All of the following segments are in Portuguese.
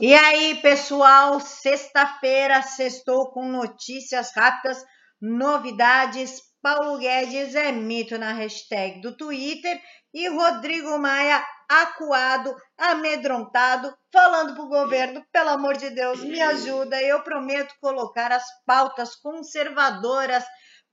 E aí, pessoal, sexta-feira, sextou com notícias rápidas, novidades. Paulo Guedes é mito na hashtag do Twitter e Rodrigo Maia acuado, amedrontado, falando para o governo, pelo amor de Deus, me ajuda, eu prometo colocar as pautas conservadoras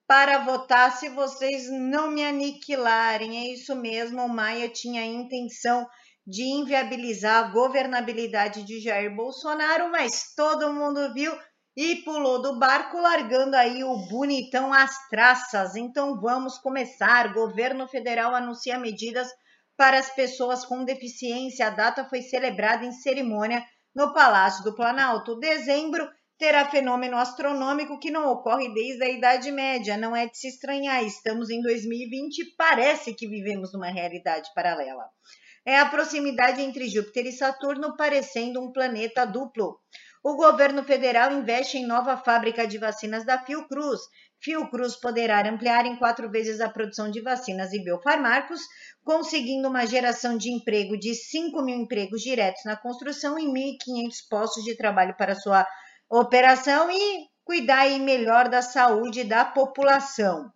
para votar se vocês não me aniquilarem. É isso mesmo, o Maia tinha a intenção de inviabilizar a governabilidade de Jair Bolsonaro, mas todo mundo viu e pulou do barco, largando aí o bonitão às traças. Então vamos começar. Governo federal anuncia medidas para as pessoas com deficiência. A data foi celebrada em cerimônia no Palácio do Planalto. Dezembro terá fenômeno astronômico que não ocorre desde a Idade Média. Não é de se estranhar. Estamos em 2020 e parece que vivemos numa realidade paralela é a proximidade entre Júpiter e Saturno, parecendo um planeta duplo. O governo federal investe em nova fábrica de vacinas da Fiocruz. Fiocruz poderá ampliar em quatro vezes a produção de vacinas e biofarmacos, conseguindo uma geração de emprego de 5 mil empregos diretos na construção e 1.500 postos de trabalho para sua operação e cuidar melhor da saúde da população.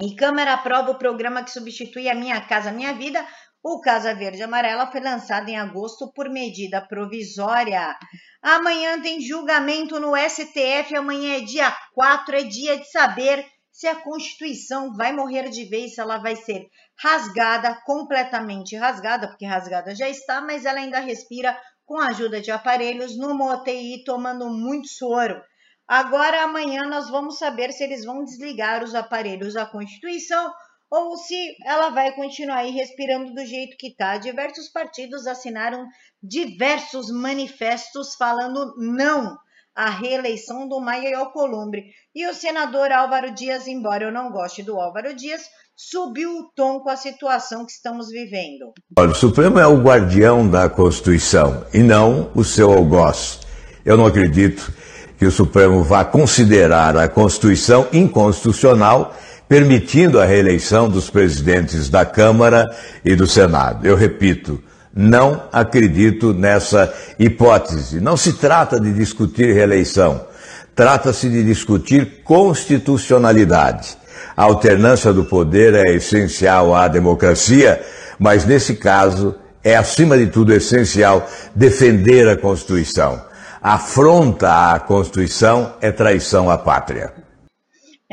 E Câmara aprova o programa que substitui a Minha Casa Minha Vida, o Casa Verde Amarela foi lançado em agosto por medida provisória. Amanhã tem julgamento no STF. Amanhã é dia 4, é dia de saber se a Constituição vai morrer de vez, se ela vai ser rasgada, completamente rasgada, porque rasgada já está, mas ela ainda respira com a ajuda de aparelhos numa UTI tomando muito soro. Agora, amanhã, nós vamos saber se eles vão desligar os aparelhos da Constituição ou se ela vai continuar aí respirando do jeito que está. Diversos partidos assinaram diversos manifestos falando não à reeleição do Maia Alcolumbre. E o senador Álvaro Dias, embora eu não goste do Álvaro Dias, subiu o tom com a situação que estamos vivendo. Olha, o Supremo é o guardião da Constituição e não o seu algoz. Eu não acredito que o Supremo vá considerar a Constituição inconstitucional permitindo a reeleição dos presidentes da Câmara e do Senado. Eu repito, não acredito nessa hipótese. Não se trata de discutir reeleição, trata-se de discutir constitucionalidade. A alternância do poder é essencial à democracia, mas nesse caso é, acima de tudo, essencial defender a Constituição. Afronta à Constituição é traição à pátria.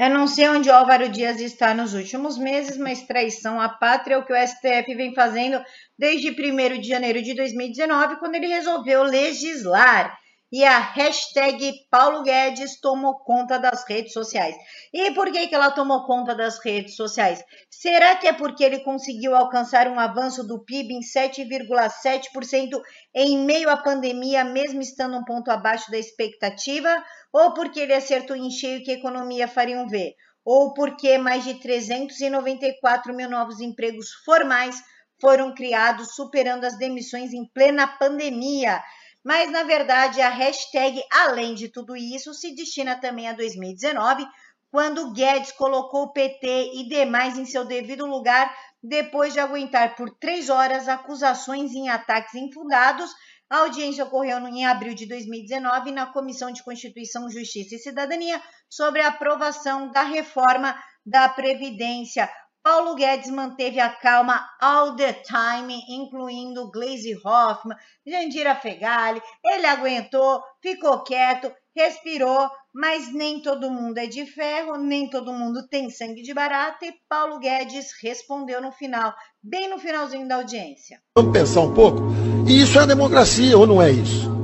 Eu não sei onde Álvaro Dias está nos últimos meses, mas traição à pátria é o que o STF vem fazendo desde 1 de janeiro de 2019, quando ele resolveu legislar e a hashtag Paulo Guedes tomou conta das redes sociais. E por que, que ela tomou conta das redes sociais? Será que é porque ele conseguiu alcançar um avanço do PIB em 7,7% em meio à pandemia, mesmo estando um ponto abaixo da expectativa? Ou porque ele acertou em cheio que a economia faria um V? Ou porque mais de 394 mil novos empregos formais foram criados, superando as demissões em plena pandemia? Mas, na verdade, a hashtag, além de tudo isso, se destina também a 2019, quando Guedes colocou o PT e demais em seu devido lugar, depois de aguentar por três horas acusações em ataques infundados. A audiência ocorreu em abril de 2019 na Comissão de Constituição, Justiça e Cidadania sobre a aprovação da reforma da Previdência. Paulo Guedes manteve a calma all the time, incluindo Glaze Hoffman, Jandira Fegali. Ele aguentou, ficou quieto, respirou, mas nem todo mundo é de ferro, nem todo mundo tem sangue de barata. E Paulo Guedes respondeu no final, bem no finalzinho da audiência. Vamos pensar um pouco? E isso é democracia, ou não é isso?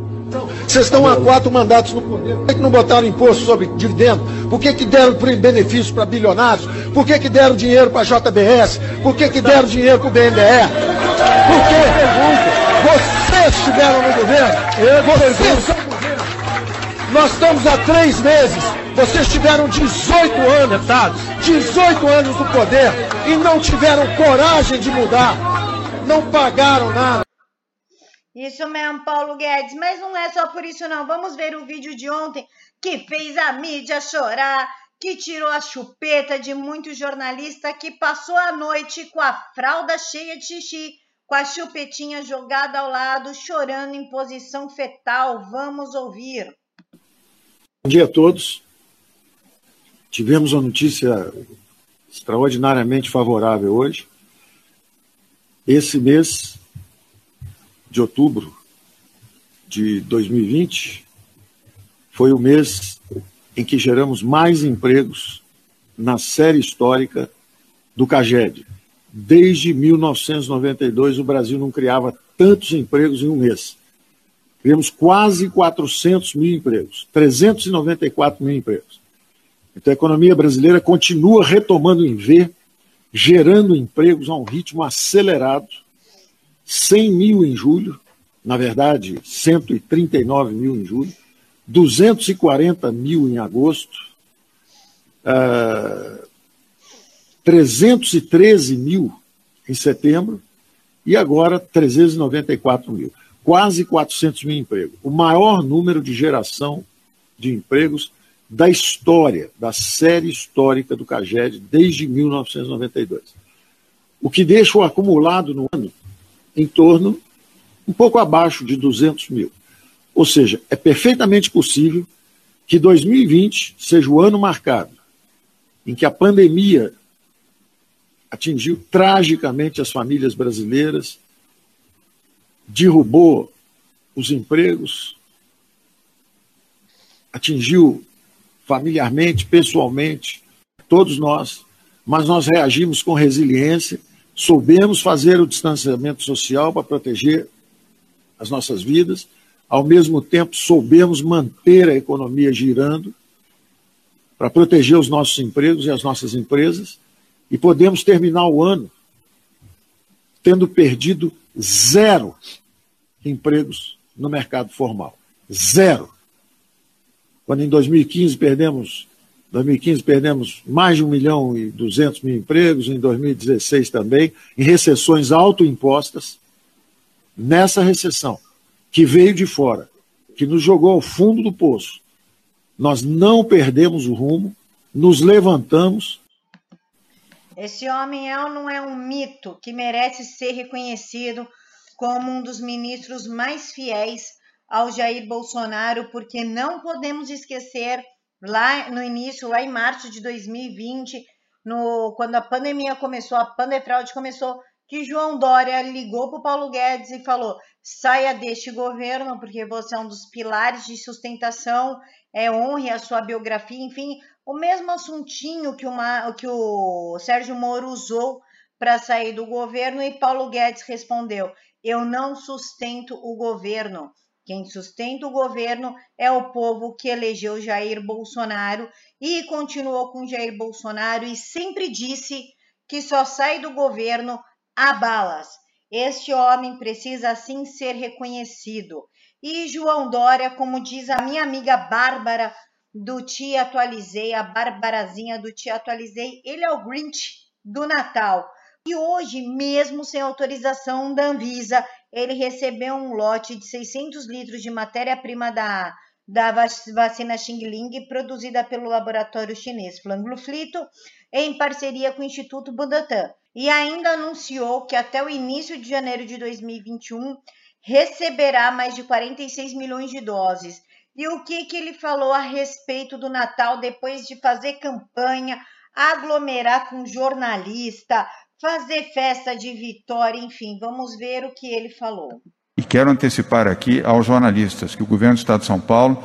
Vocês estão há quatro mandatos no poder. Por que, que não botaram imposto sobre dividendo? Por que, que deram benefícios para bilionários? Por que, que deram dinheiro para a JBS? Por que, que deram dinheiro para o BNDE? Por quê? Vocês estiveram no governo. Vocês são governo. Nós estamos há três meses. Vocês tiveram 18 anos, deputados, 18 anos no poder e não tiveram coragem de mudar. Não pagaram nada. Isso mesmo, Paulo Guedes. Mas não é só por isso, não. Vamos ver o vídeo de ontem que fez a mídia chorar, que tirou a chupeta de muitos jornalistas que passou a noite com a fralda cheia de xixi, com a chupetinha jogada ao lado, chorando em posição fetal. Vamos ouvir. Bom dia a todos. Tivemos uma notícia extraordinariamente favorável hoje. Esse mês de outubro de 2020 foi o mês em que geramos mais empregos na série histórica do CAGED. Desde 1992, o Brasil não criava tantos empregos em um mês. Criamos quase 400 mil empregos, 394 mil empregos. Então, a economia brasileira continua retomando em V, gerando empregos a um ritmo acelerado, 100 mil em julho, na verdade, 139 mil em julho, 240 mil em agosto, uh, 313 mil em setembro e agora 394 mil. Quase 400 mil empregos. O maior número de geração de empregos da história, da série histórica do CAGED desde 1992. O que deixa o acumulado no ano em torno, um pouco abaixo de 200 mil. Ou seja, é perfeitamente possível que 2020 seja o ano marcado em que a pandemia atingiu tragicamente as famílias brasileiras, derrubou os empregos, atingiu familiarmente, pessoalmente, todos nós, mas nós reagimos com resiliência, soubemos fazer o distanciamento social para proteger as nossas vidas, ao mesmo tempo soubemos manter a economia girando para proteger os nossos empregos e as nossas empresas e podemos terminar o ano tendo perdido zero empregos no mercado formal. Zero. Quando em 2015 perdemos 2015 perdemos mais de 1 milhão e 200 mil empregos, em 2016 também, em recessões autoimpostas. Nessa recessão, que veio de fora, que nos jogou ao fundo do poço, nós não perdemos o rumo, nos levantamos esse homem é ou não é um mito que merece ser reconhecido como um dos ministros mais fiéis ao Jair Bolsonaro, porque não podemos esquecer lá no início, lá em março de 2020, no, quando a pandemia começou, a pandefraude começou, que João Dória ligou para o Paulo Guedes e falou: saia deste governo, porque você é um dos pilares de sustentação, é, honre a sua biografia, enfim, o mesmo assuntinho que, uma, que o Sérgio Moro usou para sair do governo e Paulo Guedes respondeu: Eu não sustento o governo. Quem sustenta o governo é o povo que elegeu Jair Bolsonaro e continuou com Jair Bolsonaro e sempre disse que só sai do governo a balas. Este homem precisa assim ser reconhecido. E João Dória, como diz a minha amiga Bárbara do Te Atualizei, a Barbarazinha do Te Atualizei, ele é o Grinch do Natal. E hoje, mesmo sem autorização da Anvisa, ele recebeu um lote de 600 litros de matéria-prima da, da vacina Xing Ling, produzida pelo laboratório chinês Flangluflito, em parceria com o Instituto Butantan. E ainda anunciou que até o início de janeiro de 2021 receberá mais de 46 milhões de doses e o que, que ele falou a respeito do Natal depois de fazer campanha, aglomerar com jornalista, fazer festa de vitória, enfim, vamos ver o que ele falou. E quero antecipar aqui aos jornalistas que o governo do Estado de São Paulo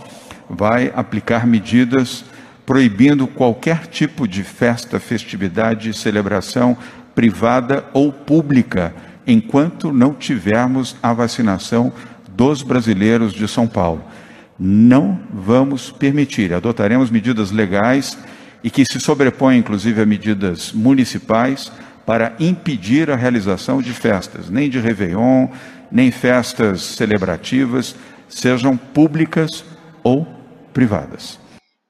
vai aplicar medidas proibindo qualquer tipo de festa, festividade, celebração privada ou pública, enquanto não tivermos a vacinação dos brasileiros de São Paulo não vamos permitir. Adotaremos medidas legais e que se sobrepõem, inclusive, a medidas municipais para impedir a realização de festas, nem de Réveillon, nem festas celebrativas, sejam públicas ou privadas.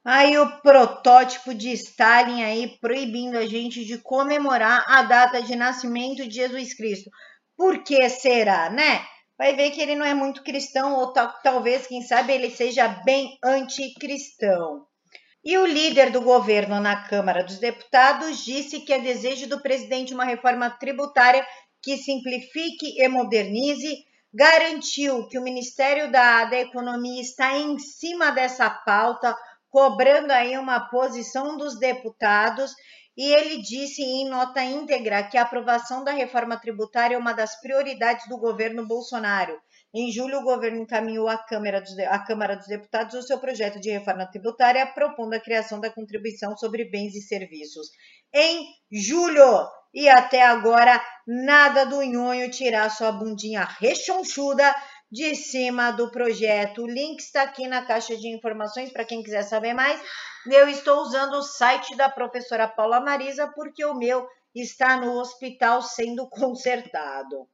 Aí o protótipo de Stalin aí proibindo a gente de comemorar a data de nascimento de Jesus Cristo. Por que será, né? vai ver que ele não é muito cristão, ou tal, talvez, quem sabe, ele seja bem anticristão. E o líder do governo na Câmara dos Deputados disse que é desejo do presidente uma reforma tributária que simplifique e modernize, garantiu que o Ministério da, da Economia está em cima dessa pauta, cobrando aí uma posição dos deputados, e ele disse em nota íntegra que a aprovação da reforma tributária é uma das prioridades do governo Bolsonaro. Em julho, o governo encaminhou à Câmara, dos, à Câmara dos Deputados o seu projeto de reforma tributária, propondo a criação da contribuição sobre bens e serviços. Em julho, e até agora, nada do nhonho tirar sua bundinha rechonchuda de cima do projeto. O link está aqui na caixa de informações para quem quiser saber mais. Eu estou usando o site da professora Paula Marisa porque o meu está no hospital sendo consertado.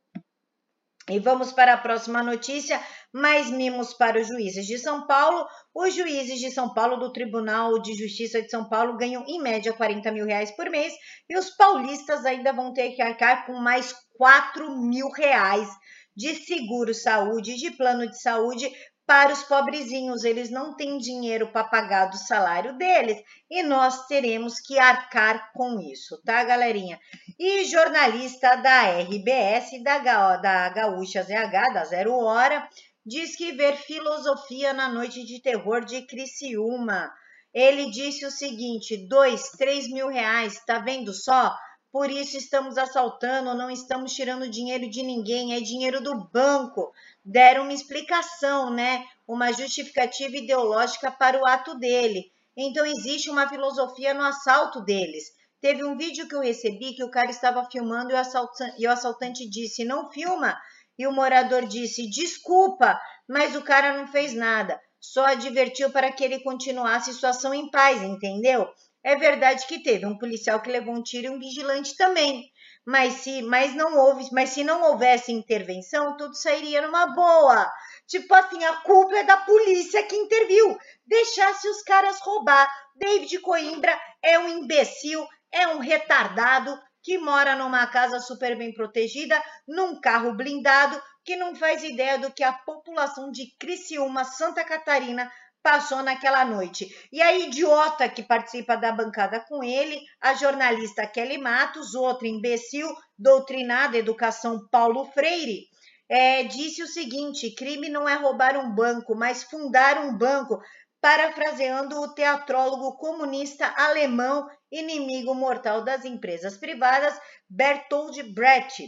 E vamos para a próxima notícia. Mais mimos para os juízes de São Paulo. Os juízes de São Paulo do Tribunal de Justiça de São Paulo ganham em média 40 mil reais por mês e os paulistas ainda vão ter que arcar com mais 4 mil reais de seguro saúde, de plano de saúde para os pobrezinhos. Eles não têm dinheiro para pagar do salário deles e nós teremos que arcar com isso, tá, galerinha? E jornalista da RBS, da, da Gaúcha ZH, da Zero Hora, diz que ver filosofia na noite de terror de Criciúma. Ele disse o seguinte: dois, três mil reais, tá vendo só? Por isso estamos assaltando, não estamos tirando dinheiro de ninguém, é dinheiro do banco deram uma explicação, né? Uma justificativa ideológica para o ato dele. Então existe uma filosofia no assalto deles. Teve um vídeo que eu recebi que o cara estava filmando e o assaltante, e o assaltante disse: "Não filma". E o morador disse: "Desculpa, mas o cara não fez nada, só advertiu para que ele continuasse sua ação em paz, entendeu?" É verdade que teve um policial que levou um tiro e um vigilante também mas se, mas não houve, mas se não houvesse intervenção, tudo sairia numa boa. Tipo assim, a culpa é da polícia que interviu. Deixasse os caras roubar. David Coimbra é um imbecil, é um retardado que mora numa casa super bem protegida, num carro blindado, que não faz ideia do que a população de Criciúma, Santa Catarina, passou naquela noite. E a idiota que participa da bancada com ele, a jornalista Kelly Matos, outra imbecil, doutrinada educação Paulo Freire, é, disse o seguinte: crime não é roubar um banco, mas fundar um banco, parafraseando o teatrólogo comunista alemão, inimigo mortal das empresas privadas, Bertold Brecht.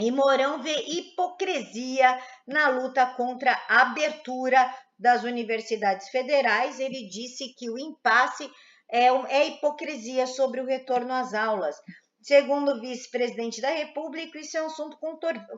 E Mourão vê hipocrisia na luta contra a abertura das universidades federais, ele disse que o impasse é, é hipocrisia sobre o retorno às aulas. Segundo o vice-presidente da República, isso é um assunto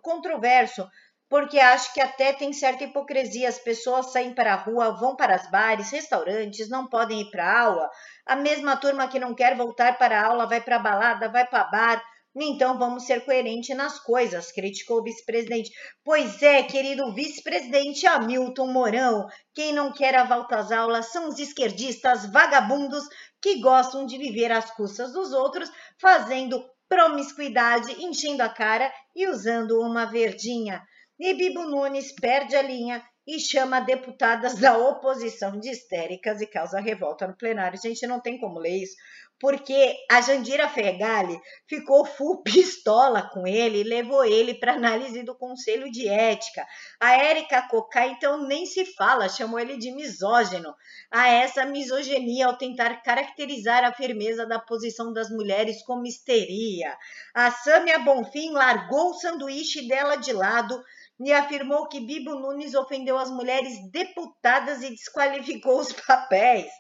controverso, porque acho que até tem certa hipocrisia. As pessoas saem para a rua, vão para os bares, restaurantes, não podem ir para a aula. A mesma turma que não quer voltar para a aula vai para a balada, vai para bar. Então vamos ser coerentes nas coisas, criticou o vice-presidente. Pois é, querido vice-presidente Hamilton Mourão, quem não quer a volta às aulas são os esquerdistas vagabundos que gostam de viver às custas dos outros, fazendo promiscuidade, enchendo a cara e usando uma verdinha. E Bibo Nunes perde a linha e chama deputadas da oposição de histéricas e causa revolta no plenário. Gente, não tem como ler isso porque a Jandira Fegali ficou full pistola com ele e levou ele para análise do Conselho de Ética. A Érica Cocá, então, nem se fala, chamou ele de misógino. A essa misoginia ao tentar caracterizar a firmeza da posição das mulheres como histeria. A Sâmia Bonfim largou o sanduíche dela de lado e afirmou que Bibo Nunes ofendeu as mulheres deputadas e desqualificou os papéis.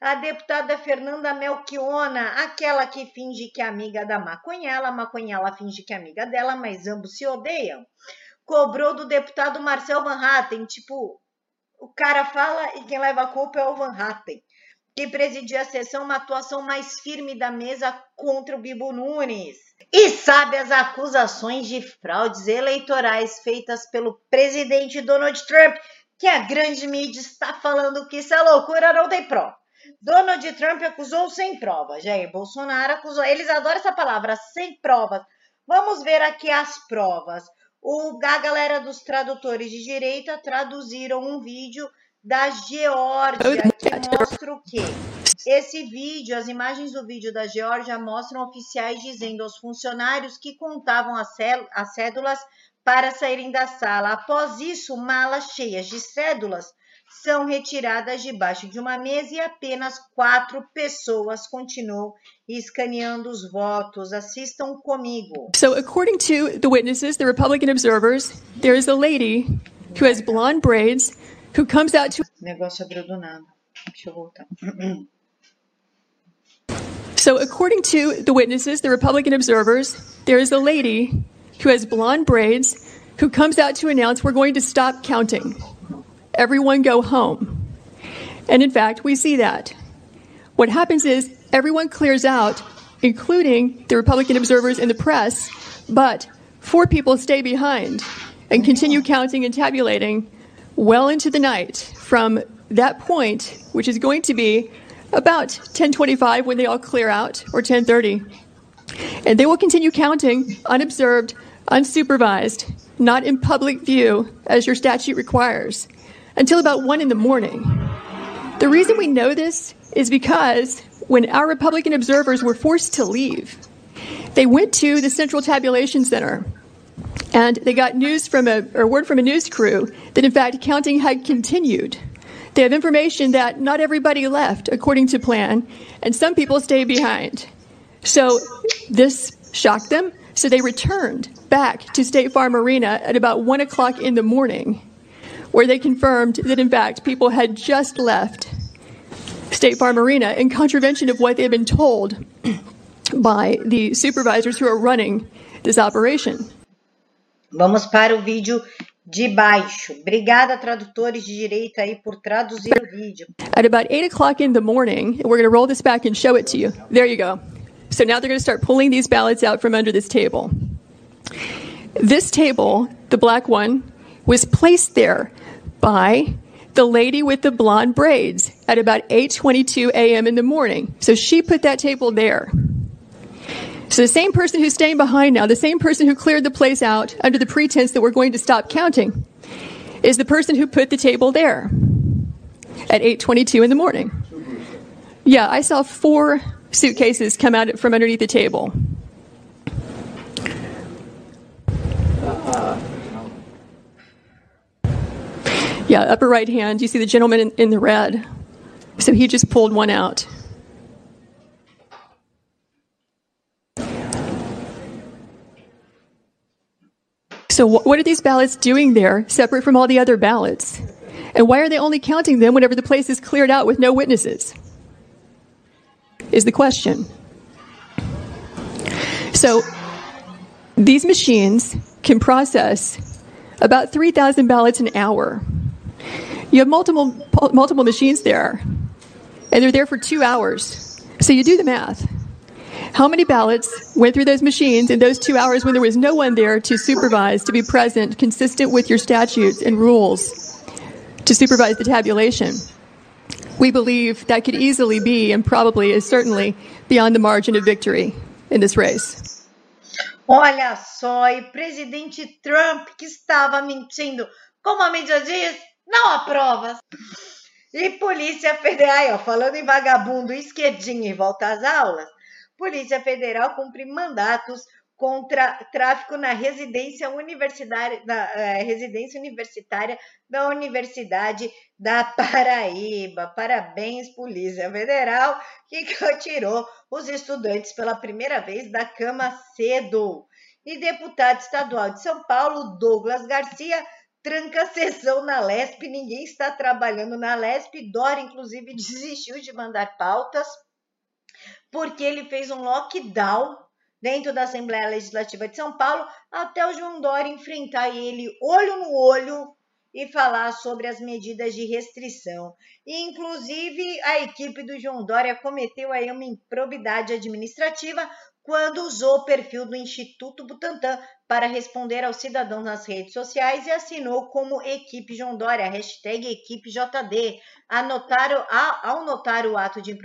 A deputada Fernanda Melchiona, aquela que finge que é amiga da Maconhela, a Maconhela finge que é amiga dela, mas ambos se odeiam, cobrou do deputado Marcel Van Hatten, tipo, o cara fala e quem leva a culpa é o Van Hatten, que presidiu a sessão uma atuação mais firme da mesa contra o Bibo Nunes. E sabe as acusações de fraudes eleitorais feitas pelo presidente Donald Trump, que a grande mídia está falando que isso é loucura, não tem prova. Donald Trump acusou sem provas. Jair Bolsonaro acusou. Eles adoram essa palavra, sem provas. Vamos ver aqui as provas. O, a galera dos tradutores de direita traduziram um vídeo da Geórgia, que mostra o quê? Esse vídeo, as imagens do vídeo da Geórgia mostram oficiais dizendo aos funcionários que contavam as cédulas para saírem da sala. Após isso, malas cheias de cédulas são retiradas debaixo de uma mesa e apenas quatro pessoas continuam escaneando os votos. Assistam comigo. So, according to the witnesses, the Republican observers, there is a lady who has blonde braids who comes out to. Negócio abriu do nada. Deixa eu voltar. So, according to the witnesses, the Republican observers, there is a lady who has blonde braids who comes out to announce we're going to stop counting. Everyone go home. And in fact, we see that. What happens is everyone clears out, including the Republican observers and the press, but four people stay behind and continue counting and tabulating well into the night from that point, which is going to be about 1025 when they all clear out or 1030. And they will continue counting unobserved, unsupervised, not in public view as your statute requires, until about 1 in the morning. The reason we know this is because when our Republican observers were forced to leave, they went to the Central Tabulation Center and they got news from a or word from a news crew that in fact counting had continued. They have information that not everybody left according to plan, and some people stayed behind. So this shocked them. So they returned back to State Farm Arena at about one o'clock in the morning, where they confirmed that in fact people had just left State Farm Arena in contravention of what they had been told by the supervisors who are running this operation. Vamos para o vídeo de baixo. Obrigada, tradutores de direito aí, por traduzir o vídeo. At about 8 o'clock in the morning, we're going to roll this back and show it to you. There you go. So now they're going to start pulling these ballots out from under this table. This table, the black one, was placed there by the lady with the blonde braids at about 8:22 a.m. in the morning. So she put that table there. So the same person who's staying behind now, the same person who cleared the place out under the pretense that we're going to stop counting, is the person who put the table there at 8:22 in the morning. Yeah, I saw four suitcases come out from underneath the table. Yeah, upper right hand, you see the gentleman in, in the red. So he just pulled one out. So, what are these ballots doing there, separate from all the other ballots? And why are they only counting them whenever the place is cleared out with no witnesses? Is the question. So, these machines can process about 3,000 ballots an hour. You have multiple multiple machines there, and they're there for two hours. So you do the math. How many ballots went through those machines in those two hours when there was no one there to supervise, to be present, consistent with your statutes and rules, to supervise the tabulation? We believe that could easily be, and probably is certainly, beyond the margin of victory in this race. Olha só, e presidente Trump que estava mentindo, como a mídia diz, não há provas. E Polícia Federal, falando em vagabundo esquerdinho e volta às aulas, Polícia Federal cumpre mandatos contra tráfico na residência universitária, na, é, residência universitária da Universidade da Paraíba. Parabéns, Polícia Federal, que tirou os estudantes pela primeira vez da cama cedo. E deputado estadual de São Paulo, Douglas Garcia, tranca a sessão na LESP. Ninguém está trabalhando na LESP. Dória, inclusive, desistiu de mandar pautas porque ele fez um lockdown dentro da Assembleia Legislativa de São Paulo até o João Dória enfrentar ele olho no olho e falar sobre as medidas de restrição. E, inclusive, a equipe do João Dória cometeu aí uma improbidade administrativa quando usou o perfil do Instituto Butantan para responder aos cidadãos nas redes sociais e assinou como Equipe João Dória, hashtag Equipe JD. Ao notar o ato de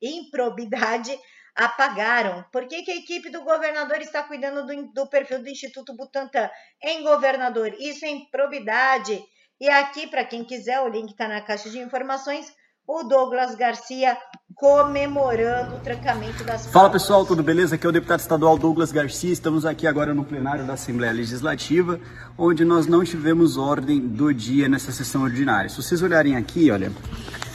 improbidade, apagaram. Por que, que a equipe do governador está cuidando do, do perfil do Instituto Butantan? Em governador, isso é improbidade. E aqui, para quem quiser, o link está na caixa de informações, o Douglas Garcia comemorando o trancamento das Fala pessoal, tudo beleza? Aqui é o deputado estadual Douglas Garcia. Estamos aqui agora no plenário da Assembleia Legislativa, onde nós não tivemos ordem do dia nessa sessão ordinária. Se vocês olharem aqui, olha,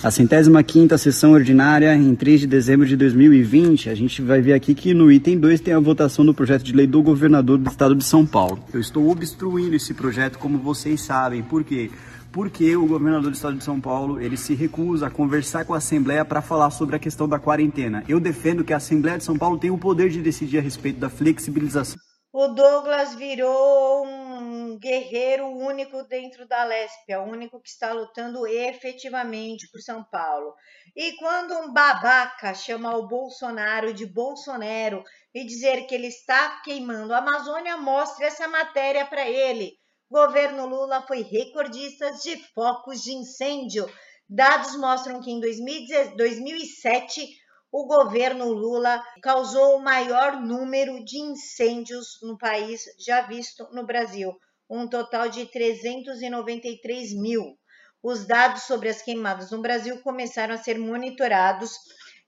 a centésima quinta sessão ordinária em 3 de dezembro de 2020, a gente vai ver aqui que no item 2 tem a votação do projeto de lei do governador do estado de São Paulo. Eu estou obstruindo esse projeto, como vocês sabem, por quê? porque o governador do estado de São Paulo ele se recusa a conversar com a Assembleia para falar sobre a questão da quarentena. Eu defendo que a Assembleia de São Paulo tem o poder de decidir a respeito da flexibilização. O Douglas virou um guerreiro único dentro da Lésbia, o único que está lutando efetivamente por São Paulo. E quando um babaca chama o Bolsonaro de Bolsonaro e dizer que ele está queimando a Amazônia, mostre essa matéria para ele governo Lula foi recordista de focos de incêndio. Dados mostram que em 2007 o governo Lula causou o maior número de incêndios no país já visto no Brasil, um total de 393 mil. Os dados sobre as queimadas no Brasil começaram a ser monitorados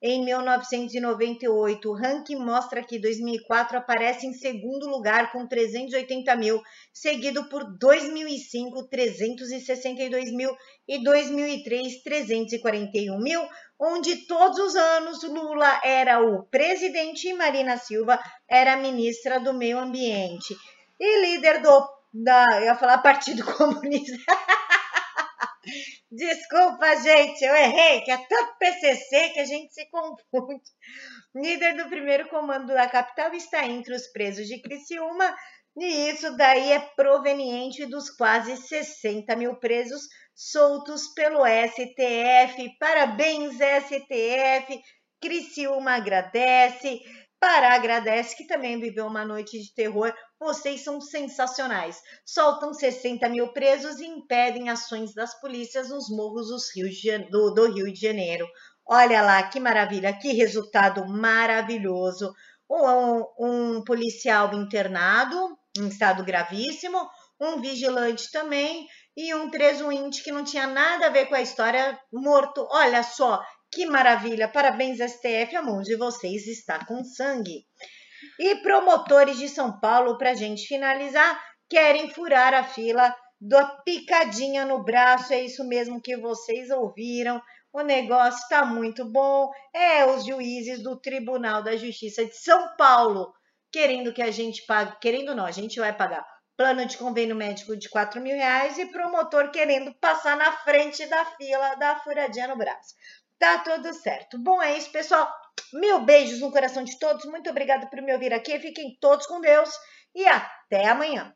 em 1998. O ranking mostra que 2004 aparece em segundo lugar com 380 mil, seguido por 2005, 362 mil e 2003, 341 mil, onde todos os anos Lula era o presidente e Marina Silva era a ministra do Meio Ambiente. E líder do, da, eu ia falar Partido Comunista. Desculpa, gente, eu errei, que é tanto PCC que a gente se confunde. Líder do primeiro comando da capital está entre os presos de Criciúma, e isso daí é proveniente dos quase 60 mil presos soltos pelo STF. Parabéns, STF! Criciúma agradece. Pará agradece que também viveu uma noite de terror vocês são sensacionais. Soltam 60 mil presos e impedem ações das polícias nos morros do, do Rio de Janeiro. Olha lá, que maravilha, que resultado maravilhoso. Um, um, policial internado em estado gravíssimo, um vigilante também e um tresuinte que não tinha nada a ver com a história morto. Olha só, que maravilha! Parabéns, STF, a mão de vocês está com sangue. E promotores de São Paulo, para a gente finalizar, querem furar a fila da picadinha no braço. É isso mesmo que vocês ouviram. O negócio está muito bom. É os juízes do Tribunal da Justiça de São Paulo querendo que a gente pague, querendo não, a gente vai pagar plano de convênio médico de 4 mil reais e promotor querendo passar na frente da fila da furadinha no braço. Tá tudo certo. Bom, é isso, pessoal. Mil beijos no coração de todos. Muito obrigada por me ouvir aqui. Fiquem todos com Deus e até amanhã.